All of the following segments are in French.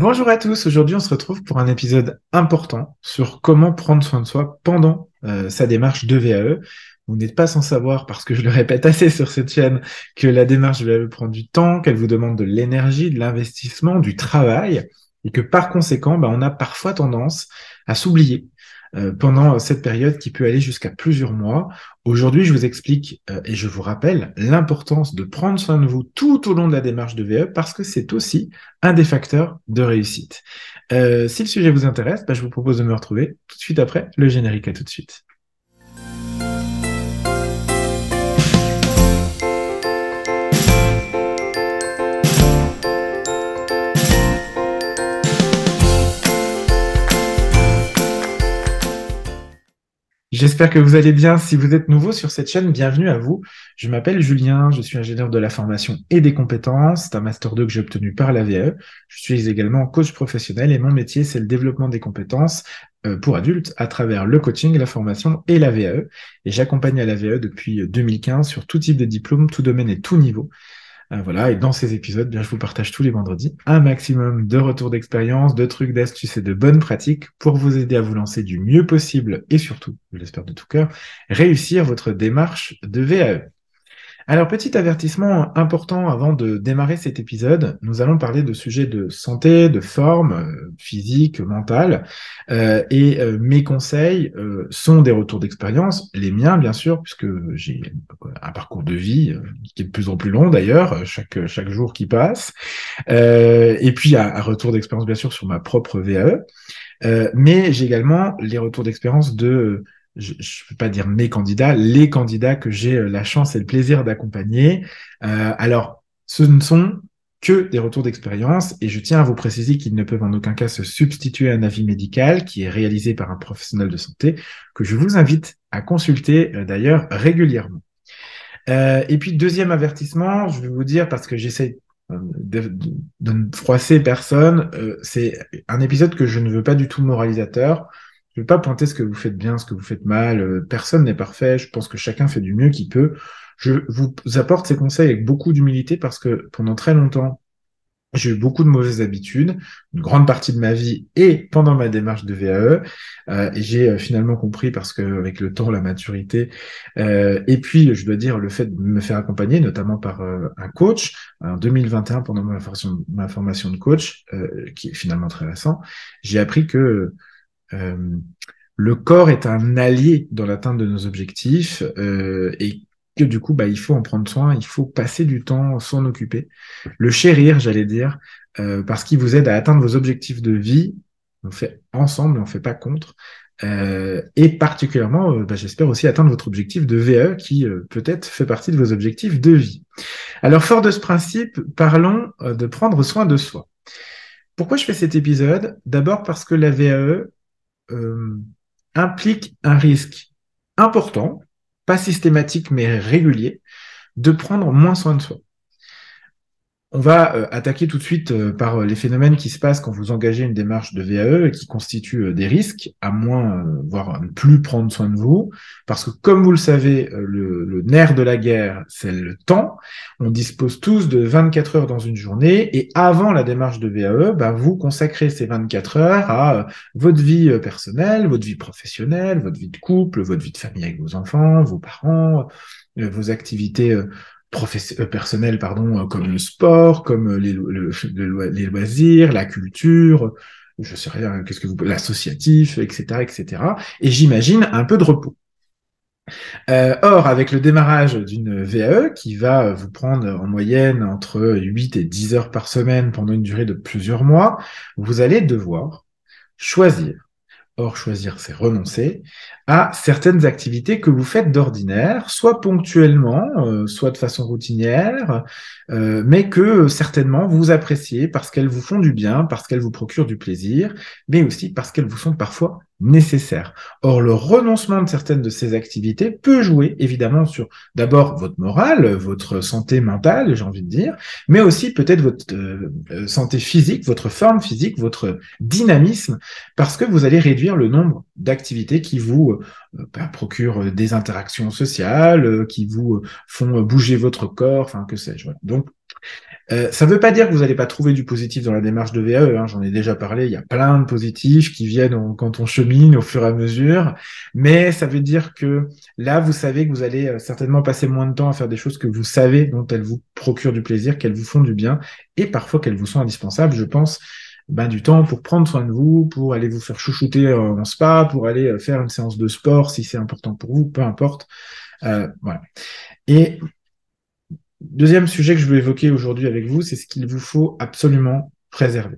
Bonjour à tous, aujourd'hui on se retrouve pour un épisode important sur comment prendre soin de soi pendant euh, sa démarche de VAE. Vous n'êtes pas sans savoir, parce que je le répète assez sur cette chaîne, que la démarche VAE prend du temps, qu'elle vous demande de l'énergie, de l'investissement, du travail, et que par conséquent, bah, on a parfois tendance à s'oublier euh, pendant cette période qui peut aller jusqu'à plusieurs mois. Aujourd'hui, je vous explique euh, et je vous rappelle l'importance de prendre soin de vous tout au long de la démarche de VE parce que c'est aussi un des facteurs de réussite. Euh, si le sujet vous intéresse, bah, je vous propose de me retrouver tout de suite après le générique. À tout de suite. J'espère que vous allez bien. Si vous êtes nouveau sur cette chaîne, bienvenue à vous. Je m'appelle Julien, je suis ingénieur de la formation et des compétences. C'est un master 2 que j'ai obtenu par la VAE. Je suis également coach professionnel et mon métier, c'est le développement des compétences euh, pour adultes à travers le coaching, la formation et la VAE. Et j'accompagne à la VAE depuis 2015 sur tout type de diplôme, tout domaine et tout niveau. Euh, voilà, et dans ces épisodes, bien, je vous partage tous les vendredis un maximum de retours d'expérience, de trucs, d'astuces et de bonnes pratiques pour vous aider à vous lancer du mieux possible et surtout, je l'espère de tout cœur, réussir votre démarche de VAE. Alors, petit avertissement important avant de démarrer cet épisode, nous allons parler de sujets de santé, de forme euh, physique, mentale, euh, et euh, mes conseils sont des retours d'expérience, les miens bien sûr, puisque j'ai un parcours de vie qui est de plus en plus long d'ailleurs, chaque, chaque jour qui passe, et puis un, un retour d'expérience bien sûr sur ma propre VAE, mais j'ai également les retours d'expérience de je ne peux pas dire mes candidats, les candidats que j'ai euh, la chance et le plaisir d'accompagner. Euh, alors, ce ne sont que des retours d'expérience et je tiens à vous préciser qu'ils ne peuvent en aucun cas se substituer à un avis médical qui est réalisé par un professionnel de santé que je vous invite à consulter euh, d'ailleurs régulièrement. Et puis deuxième avertissement, je vais vous dire parce que j'essaie de, de, ne froisser personne, c'est un épisode que je ne veux pas du tout moralisateur. Je ne vais pas pointer ce que vous faites bien, ce que vous faites mal. Euh, personne n'est parfait. Je pense que chacun fait du mieux qu'il peut. Je vous apporte ces conseils avec beaucoup d'humilité parce que pendant très longtemps, j'ai eu beaucoup de mauvaises habitudes, une grande partie de ma vie et pendant ma démarche de VAE. Euh, j'ai euh, finalement compris parce que avec le temps, la maturité, euh, et puis je dois dire le fait de me faire accompagner, notamment par euh, un coach, en 2021 pendant ma formation, ma formation de coach, qui est finalement très récent, j'ai appris que le corps est un allié dans l'atteinte de nos objectifs euh, et que du coup, bah, il faut en prendre soin, il faut passer du temps, s'en occuper, le chérir, j'allais dire, euh, parce qu'il vous aide à atteindre vos objectifs de vie. On fait ensemble, on fait pas contre. Euh, et particulièrement, euh, bah, j'espère aussi atteindre votre objectif de VE qui peut-être fait partie de vos objectifs de vie. Alors, fort de ce principe, parlons de prendre soin de soi. Pourquoi je fais cet épisode? D'abord parce que la VAE, euh, implique un risque important, pas systématique mais régulier, de prendre moins soin de soi. On va euh, attaquer tout de suite euh, par euh, les phénomènes qui se passent quand vous engagez une démarche de VAE et qui constituent des risques, à moins, voire ne plus prendre soin de vous, parce que comme vous le savez, le, nerf de la guerre, c'est le temps. On dispose tous de 24 heures dans une journée, et avant la démarche de VAE, bah, vous consacrez ces 24 heures à votre vie personnelle, votre vie professionnelle, votre vie de couple, votre vie de famille avec vos enfants, vos parents, vos activités euh, personnel pardon, euh, comme le sport, comme euh, les, les loisirs, la culture, je sais rien, qu'est-ce que vous, l'associatif, etc., etc. Et j'imagine un peu de repos. Or, avec le démarrage d'une VAE qui va vous prendre en moyenne entre 8 et 10 heures par semaine pendant une durée de plusieurs mois, vous allez devoir choisir Or, choisir, c'est renoncer à certaines activités que vous faites d'ordinaire, soit ponctuellement, euh, soit de façon routinière, euh, mais que certainement vous appréciez parce qu'elles vous font du bien, parce qu'elles vous procurent du plaisir, mais aussi parce qu'elles vous sont parfois nécessaire. Or, le renoncement de certaines de ces activités peut jouer évidemment sur d'abord votre morale, votre santé mentale, j'ai envie de dire, mais aussi peut-être votre euh, euh, santé physique, votre forme physique, votre dynamisme, parce que vous allez réduire le nombre d'activités qui vous euh, bah, procurent des interactions sociales, qui vous font bouger votre corps, enfin que sais-je. Euh, ça ne veut pas dire que vous n'allez pas trouver du positif dans la démarche de VAE. Hein, J'en ai déjà parlé. Il y a plein de positifs qui viennent quand on chemine au fur et à mesure. Mais ça veut dire que là, vous savez que vous allez euh, certainement passer moins de temps à faire des choses que vous savez dont elles vous procurent du plaisir, qu'elles vous font du bien et parfois qu'elles vous sont indispensables. Je pense ben, du temps pour prendre soin de vous, pour aller vous faire chouchouter en spa, pour aller euh, faire une séance de sport si c'est important pour vous, peu importe. Euh, voilà. Et Deuxième sujet que je veux évoquer aujourd'hui avec vous, c'est ce qu'il vous faut absolument préserver.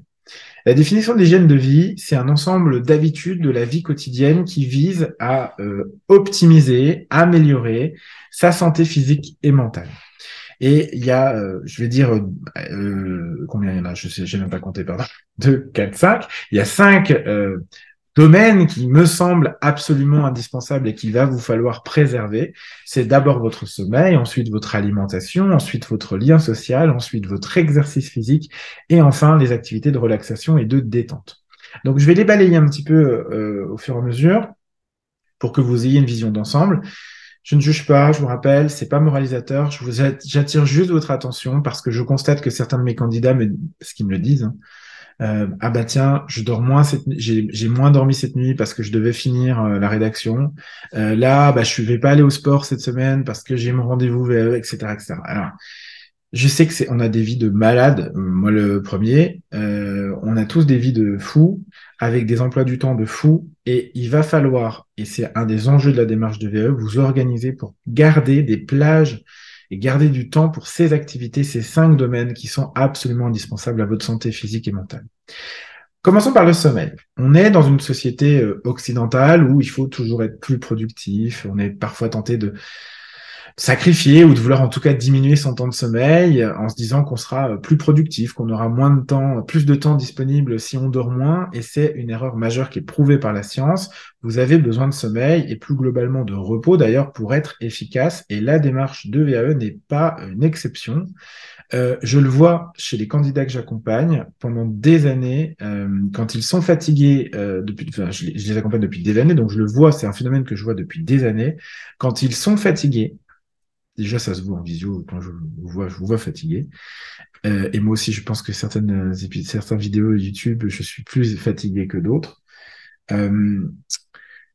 La définition de l'hygiène de vie, c'est un ensemble d'habitudes de la vie quotidienne qui vise à euh, optimiser, améliorer sa santé physique et mentale. Et il y a, euh, je vais dire, euh, combien il y en a? Je sais, j'ai même pas compté, pardon. 2, 4, 5. Il y a cinq domaine qui me semble absolument indispensable et qu'il va vous falloir préserver, c'est d'abord votre sommeil, ensuite votre alimentation, ensuite votre lien social, ensuite votre exercice physique et enfin les activités de relaxation et de détente. Donc je vais les balayer un petit peu euh, au fur et à mesure pour que vous ayez une vision d'ensemble. Je ne juge pas, je vous rappelle, c'est pas moralisateur. Je vous j'attire juste votre attention parce que je constate que certains de mes candidats, me, ce qu'ils me le disent, hein, euh, ah bah tiens, je dors moins cette j'ai moins dormi cette nuit parce que je devais finir euh, la rédaction. Euh, là, bah je vais pas aller au sport cette semaine parce que j'ai mon rendez-vous VE, etc., etc. Alors, je sais que c'est, on a des vies de malades, moi le premier. on a tous des vies de fous avec des emplois du temps de fous et il va falloir, et c'est un des enjeux de la démarche de VE, vous organiser pour garder des plages et garder du temps pour ces activités, ces cinq domaines qui sont absolument indispensables à votre santé physique et mentale. Commençons par le sommeil. On est dans une société euh, occidentale où il faut toujours être plus productif. On est parfois tenté de sacrifier ou de vouloir en tout cas diminuer son temps de sommeil en se disant qu'on sera plus productif, qu'on aura moins de temps, plus de temps disponible si on dort moins. Et c'est une erreur majeure qui est prouvée par la science. Vous avez besoin de sommeil et plus globalement de repos d'ailleurs pour être efficace. Et la démarche de VAE n'est pas une exception. Euh, je le vois chez les candidats que j'accompagne pendant des années, euh, quand ils sont fatigués, euh, depuis, enfin, je les accompagne depuis des années, donc je le vois, c'est un phénomène que je vois depuis des années. Quand ils sont fatigués, Déjà, ça se voit en visio quand je vous vois, je vous vois fatigué. Euh, et moi aussi, je pense que certaines, certaines vidéos YouTube, je suis plus fatigué que d'autres. Euh,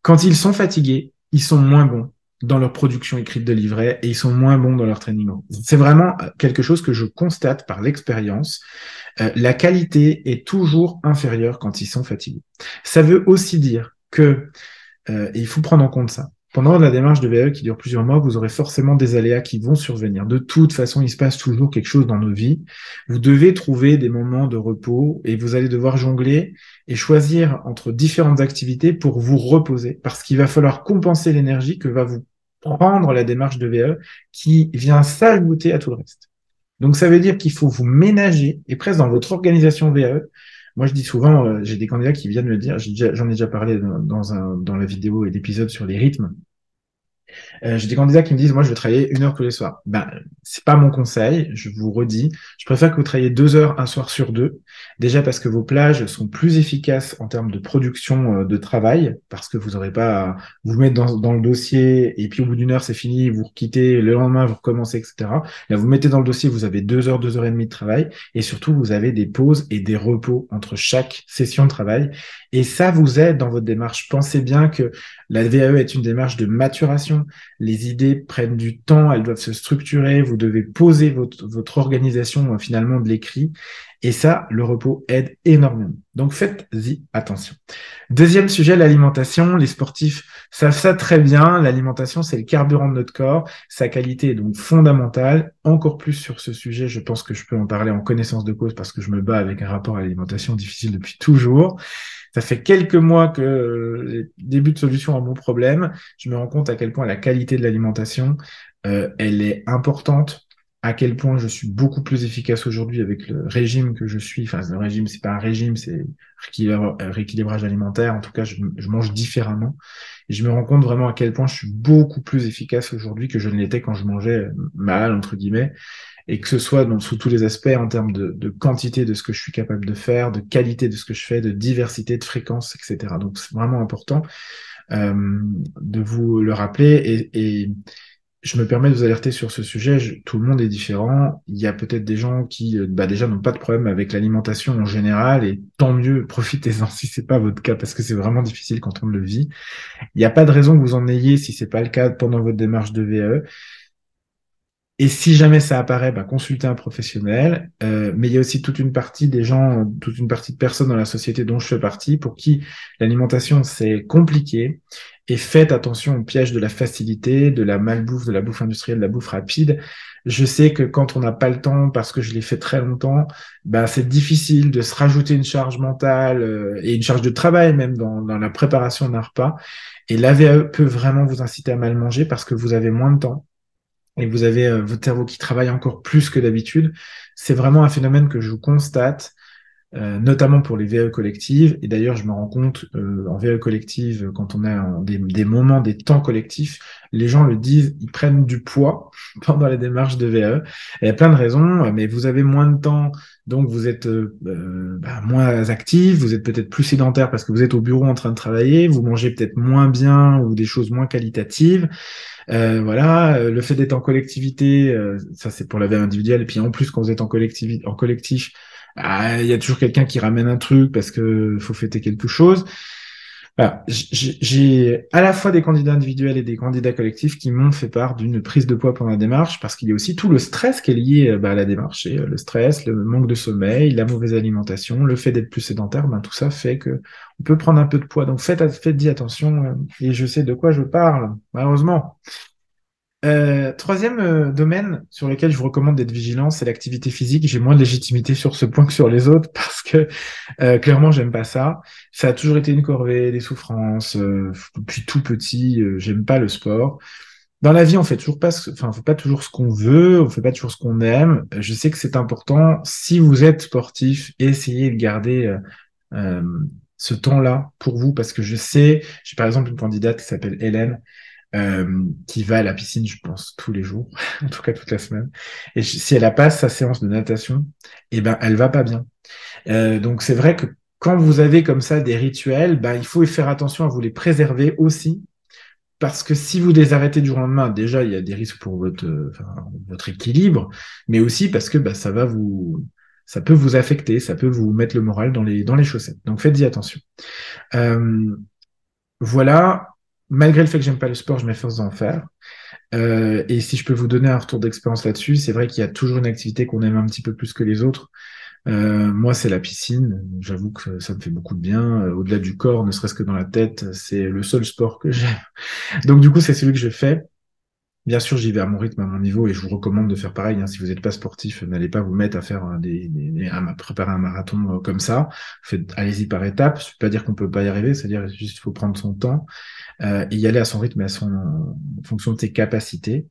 quand ils sont fatigués, ils sont moins bons dans leur production écrite de livret et ils sont moins bons dans leur training. C'est vraiment quelque chose que je constate par l'expérience. Euh, la qualité est toujours inférieure quand ils sont fatigués. Ça veut aussi dire que, et il faut prendre en compte ça, pendant la démarche de VE qui dure plusieurs mois, vous aurez forcément des aléas qui vont survenir. De toute façon, il se passe toujours quelque chose dans nos vies. Vous devez trouver des moments de repos et vous allez devoir jongler et choisir entre différentes activités pour vous reposer parce qu'il va falloir compenser l'énergie que va vous prendre la démarche de VE qui vient s'ajouter à tout le reste. Donc ça veut dire qu'il faut vous ménager et presque dans votre organisation VE, moi, je dis souvent, euh, j'ai des candidats qui viennent me dire, j'en ai, déjà parlé dans, un, dans la vidéo et l'épisode sur les rythmes. Euh, j'ai des candidats qui me disent, moi, je veux travailler une heure tous les soirs. Ben, c'est pas mon conseil. Je vous redis, je préfère que vous travaillez deux heures un soir sur deux. Déjà parce que vos plages sont plus efficaces en termes de production euh, de travail, parce que vous n'aurez pas à vous mettre dans, dans, le dossier et puis au bout d'une heure, c'est fini, vous quittez, le lendemain, vous recommencez, etc. Là, vous mettez dans le dossier, vous avez deux heures, deux heures et demie de travail et surtout, vous avez des pauses et des repos entre chaque session de travail. Et ça vous aide dans votre démarche. Pensez bien que la VAE est une démarche de maturation. Les idées prennent du temps, elles doivent se structurer. Vous devez poser votre, votre organisation euh, finalement de l'écrit. Et ça, le repos aide énormément. Donc faites-y attention. Deuxième sujet, l'alimentation. Les sportifs savent ça très bien. L'alimentation, c'est le carburant de notre corps. Sa qualité est donc fondamentale. Encore plus sur ce sujet, je pense que je peux en parler en connaissance de cause parce que je me bats avec un rapport à l'alimentation difficile depuis toujours. Ça fait quelques mois que euh, les débuts de solution à mon problème, je me rends compte à quel point la qualité de l'alimentation, euh, elle est importante à quel point je suis beaucoup plus efficace aujourd'hui avec le régime que je suis. Enfin, le régime, c'est pas un régime, c'est rééquilibrage alimentaire. En tout cas, je, mange différemment. Et je me rends compte vraiment à quel point je suis beaucoup plus efficace aujourd'hui que je ne l'étais quand je mangeais mal, entre guillemets et que ce soit dans, sous tous les aspects en termes de, de, quantité de ce que je suis capable de faire, de qualité de ce que je fais, de diversité, de fréquence, etc. Donc c'est vraiment important euh, de vous le rappeler et, et je me permets de vous alerter sur ce sujet. tout le monde est différent. Il y a peut-être des gens qui, euh, bah, déjà, n'ont pas de problème avec l'alimentation en général, et tant mieux, profitez-en si c'est pas votre cas, parce que c'est vraiment difficile quand on le vit. Il n'y a pas de raison que vous en ayez si c'est pas le cas pendant votre démarche de VE. Et si jamais ça apparaît, bah, consultez un professionnel. Euh, mais il y a aussi toute une partie des gens, toute une partie de personnes dans la société dont je fais partie, pour qui l'alimentation c'est compliqué. Et faites attention au piège de la facilité, de la malbouffe, de la bouffe industrielle, de la bouffe rapide. Je sais que quand on n'a pas le temps, parce que je l'ai fait très longtemps, bah, c'est difficile de se rajouter une charge mentale euh, et une charge de travail même dans, dans la préparation d'un repas. Et l'AVE peut vraiment vous inciter à mal manger parce que vous avez moins de temps et vous avez euh, votre cerveau qui travaille encore plus que d'habitude, c'est vraiment un phénomène que je constate, euh, notamment pour les VE collectives. Et d'ailleurs, je me rends compte euh, en VE collective, quand on a des, moments, des temps collectifs, les gens le disent, ils prennent du poids pendant les démarches de VE. il y a plein de raisons, mais vous avez moins de temps, donc vous êtes bah, moins actif, vous êtes peut-être plus sédentaire parce que vous êtes au bureau en train de travailler, vous mangez peut-être moins bien ou des choses moins qualitatives. Euh, voilà, euh, le fait d'être en collectivité, euh, ça c'est pour la vie individuelle. Et puis en plus, quand vous êtes en collectivité, en collectif, il y a toujours quelqu'un qui ramène un truc parce que faut fêter quelque chose. J'ai à la fois des candidats individuels et des candidats collectifs qui m'ont fait part d'une prise de poids pendant la démarche parce qu'il y a aussi tout le stress qui est lié bah, à la démarche. Et, le stress, le manque de sommeil, la mauvaise alimentation, le fait d'être plus sédentaire, ben, tout ça fait que on peut prendre un peu de poids. Donc faites, faites attention et je sais de quoi je parle, malheureusement. Euh, troisième euh, domaine sur lequel je vous recommande d'être vigilant, c'est l'activité physique. J'ai moins de légitimité sur ce point que sur les autres parce que euh, clairement j'aime pas ça. Ça a toujours été une corvée, des souffrances. depuis tout petit, j'aime pas le sport. Dans la vie, on fait toujours pas, enfin, fait pas toujours ce qu'on veut, on fait pas toujours ce qu'on aime. Je sais que c'est important. Si vous êtes sportif, essayez de garder ce temps-là pour vous parce que je sais, j'ai par exemple une candidate qui s'appelle Hélène euh, qui va à la piscine, je pense, tous les jours, en tout cas toute la semaine. Et si elle a pas sa séance de natation, eh ben, elle va pas bien. Euh, donc c'est vrai que quand vous avez comme ça des rituels, ben, il faut faire attention à vous les préserver aussi. Parce que si vous les arrêtez du jour au lendemain, déjà, il y a des risques pour votre, votre équilibre, mais aussi parce que ben, ça va vous, ça peut vous affecter, ça peut vous mettre le moral dans les, dans les chaussettes. Donc faites-y attention. Euh, voilà, malgré le fait que j'aime pas le sport, je m'efforce d'en faire. Euh, et si je peux vous donner un retour d'expérience là-dessus, c'est vrai qu'il y a toujours une activité qu'on aime un petit peu plus que les autres. Euh, moi, c'est la piscine. J'avoue que ça me fait beaucoup de bien. Euh, au-delà du corps, ne serait-ce que dans la tête, c'est le seul sport que j'aime. Donc, du coup, c'est celui que je fais. Bien sûr, j'y vais à mon rythme, à mon niveau, et je vous recommande de faire pareil. Hein. Si vous n'êtes pas sportif, n'allez pas vous mettre à faire des, des, à préparer un marathon comme ça. Allez-y par étapes. Je ne pas dire qu'on peut pas y arriver, c'est-à-dire juste faut prendre son temps euh, et y aller à son rythme et à son en fonction de ses capacités.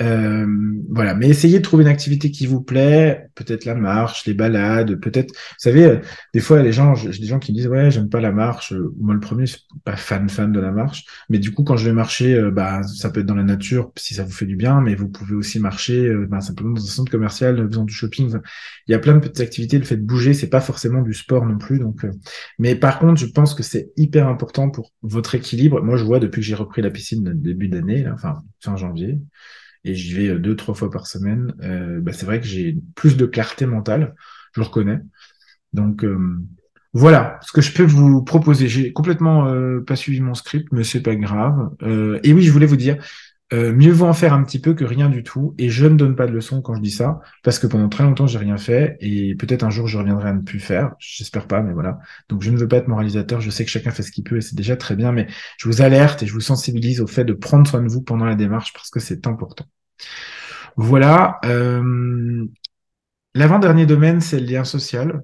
Euh, voilà, mais essayez de trouver une activité qui vous plaît, peut-être la marche, les balades, peut-être. Vous savez, euh, des fois les gens, j'ai des gens qui me disent ouais, j'aime pas la marche. Moi le premier, je suis pas fan fan de la marche, mais du coup quand je vais marcher, euh, bah ça peut être dans la nature si ça vous fait du bien, mais vous pouvez aussi marcher bah, simplement dans un centre commercial, faisant du shopping. Il y a plein de petites activités. Le fait de bouger, c'est pas forcément du sport non plus. Donc, mais par contre, je pense que c'est hyper important pour votre équilibre. Moi, je vois depuis que j'ai repris la piscine début d'année, enfin fin janvier et j'y vais euh, deux, trois fois par semaine, euh, bah, c'est vrai que j'ai plus de clarté mentale, je le reconnais. Donc euh, voilà ce que je peux vous proposer. J'ai complètement pas suivi mon script, mais c'est pas grave. et oui, je voulais vous dire, mieux vaut en faire un petit peu que rien du tout. Et je ne donne pas de leçon quand je dis ça, parce que pendant très longtemps, j'ai rien fait, et peut-être un jour, je reviendrai à ne plus faire. J'espère pas, mais voilà. Donc, je ne veux pas être moralisateur. Je sais que chacun fait ce qu'il peut, et c'est déjà très bien, mais je vous alerte et je vous sensibilise au fait de prendre soin de vous pendant la démarche, parce que c'est important. Voilà. Euh, l'avant-dernier domaine, c'est le lien social.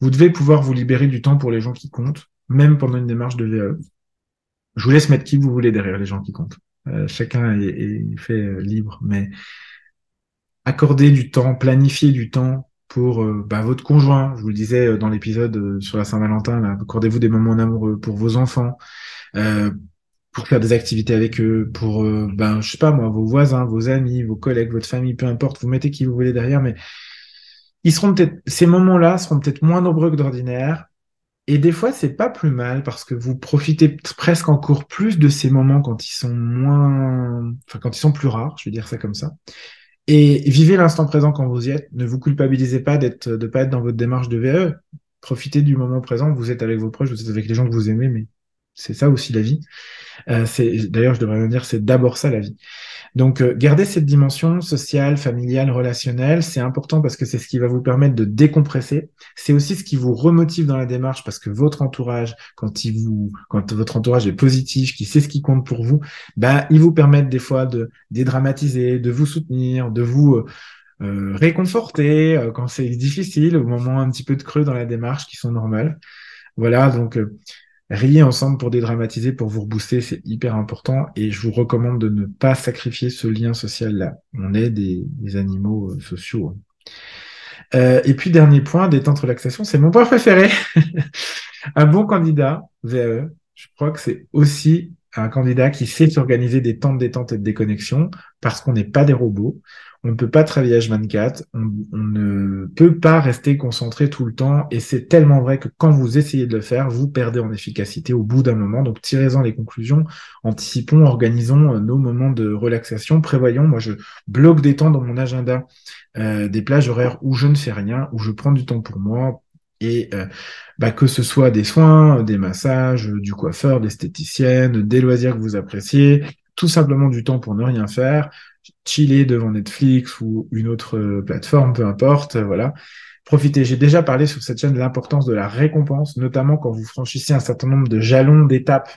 Vous devez pouvoir vous libérer du temps pour les gens qui comptent, même pendant une démarche de VE. Je vous laisse mettre qui vous voulez derrière les gens qui comptent. Euh, chacun est, fait euh, libre, mais accorder du temps, planifier du temps pour bah, votre conjoint. Je vous le disais dans l'épisode sur la Saint-Valentin, accordez-vous des moments amoureux pour vos enfants, pour faire des activités avec eux, pour, euh, ben, je sais pas moi, vos voisins, vos amis, vos collègues, votre famille, peu importe, vous mettez qui vous voulez derrière, mais ils seront peut-être, ces moments-là seront peut-être moins nombreux que d'ordinaire, Et des fois, c'est pas plus mal parce que vous profitez presque encore plus de ces moments quand ils sont moins, enfin, quand ils sont plus rares, je vais dire ça comme ça. Et vivez l'instant présent quand vous y êtes. Ne vous culpabilisez pas d'être, de pas être dans votre démarche de VE. Profitez du moment présent. Vous êtes avec vos proches, vous êtes avec les gens que vous aimez, mais c'est ça aussi la vie. Euh, d'ailleurs, je devrais même dire, c'est d'abord ça la vie. Donc, euh, garder cette dimension sociale, familiale, relationnelle, c'est important parce que c'est ce qui va vous permettre de décompresser. C'est aussi ce qui vous remotive dans la démarche parce que votre entourage, quand il vous, quand votre entourage est positif, qui sait ce qui compte pour vous, bah, il vous permettent des fois de dédramatiser, de vous soutenir, de vous euh, euh réconforter euh, quand c'est difficile, au moment un petit peu de creux dans la démarche qui sont normales. Voilà, donc Riez ensemble pour dédramatiser, pour vous rebooster, c'est hyper important et je vous recommande de ne pas sacrifier ce lien social-là. On est des, animaux euh, sociaux. Hein. Euh, et puis, dernier point, détente relaxation, c'est mon point préféré. un bon candidat VAE, je crois que c'est aussi un candidat qui sait s'organiser des temps de détente et de déconnexion parce qu'on n'est pas des robots. On ne peut pas travailler H24, on, on, ne peut pas rester concentré tout le temps, et c'est tellement vrai que quand vous essayez de le faire, vous perdez en efficacité au bout d'un moment. Donc tirez-en les conclusions, anticipons, organisons euh, nos moments de relaxation, prévoyons. Moi, je bloque des temps dans mon agenda, euh, des plages horaires où je ne fais rien, où je prends du temps pour moi, et euh, bah, que ce soit des soins, des massages, du coiffeur, d'esthéticienne, des loisirs que vous appréciez, tout simplement du temps pour ne rien faire, chiller devant Netflix ou une autre euh, plateforme, peu importe, euh, voilà. Profitez. J'ai déjà parlé sur cette chaîne de l'importance de la récompense, notamment quand vous franchissez un certain nombre de jalons d'étapes.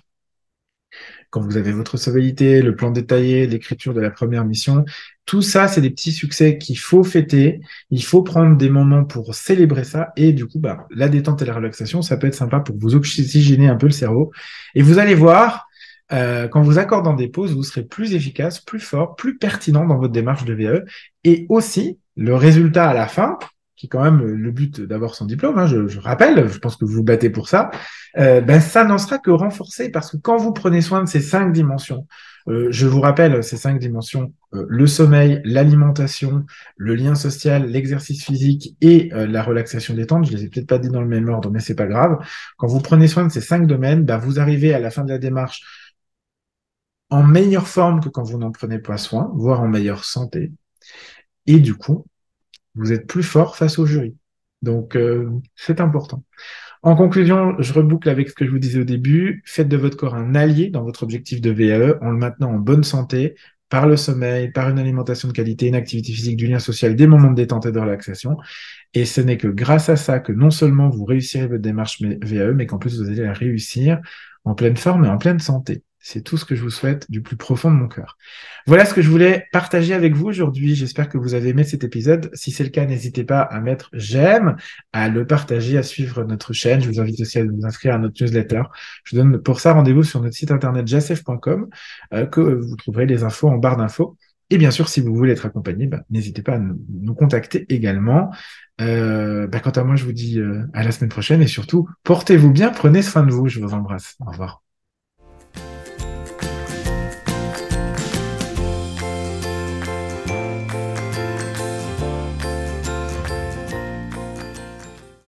Quand vous avez votre sobriété, le plan détaillé, l'écriture de la première mission, tout ça, c'est des petits succès qu'il faut fêter. Il faut prendre des moments pour célébrer ça. Et du coup, bah, la détente et la relaxation, ça peut être sympa pour vous oxygéner un peu le cerveau. Et vous allez voir, euh, quand vous accordant des pauses, vous serez plus efficace, plus fort, plus pertinent dans votre démarche de VE. Et aussi, le résultat à la fin, qui est quand même le but d'avoir son diplôme, hein, je, je, rappelle, je pense que vous vous battez pour ça, euh, ben ça n'en sera que renforcé parce que quand vous prenez soin de ces cinq dimensions, euh, je vous rappelle ces cinq dimensions, euh, le sommeil, l'alimentation, le lien social, l'exercice physique et la relaxation détente, je les ai peut-être pas dit dans le même ordre, mais c'est pas grave. Quand vous prenez soin de ces cinq domaines, ben, vous arrivez à la fin de la démarche en meilleure forme que quand vous n'en prenez pas soin, voire en meilleure santé. Et du coup, vous êtes plus fort face au jury. Donc, euh, c'est important. En conclusion, je reboucle avec ce que je vous disais au début. Faites de votre corps un allié dans votre objectif de VAE en le maintenant en bonne santé par le sommeil, par une alimentation de qualité, une activité physique, du lien social, des moments de détente et de relaxation. Et ce n'est que grâce à ça que non seulement vous réussirez votre démarche VAE, mais qu'en plus vous allez la réussir en pleine forme et en pleine santé. C'est tout ce que je vous souhaite du plus profond de mon cœur. Voilà ce que je voulais partager avec vous aujourd'hui. J'espère que vous avez aimé cet épisode. Si c'est le cas, n'hésitez pas à mettre j'aime, à le partager, à suivre notre chaîne. Je vous invite aussi à vous inscrire à notre newsletter. Je vous donne pour ça rendez-vous sur notre site internet jassef.com euh, que vous trouverez les infos en barre d'infos. Et bien sûr, si vous voulez être accompagné, bah, n'hésitez pas à nous, contacter également. Euh, bah, quant à moi, je vous dis euh, à la semaine prochaine et surtout, portez-vous bien, prenez soin de vous. Je vous embrasse. Au revoir.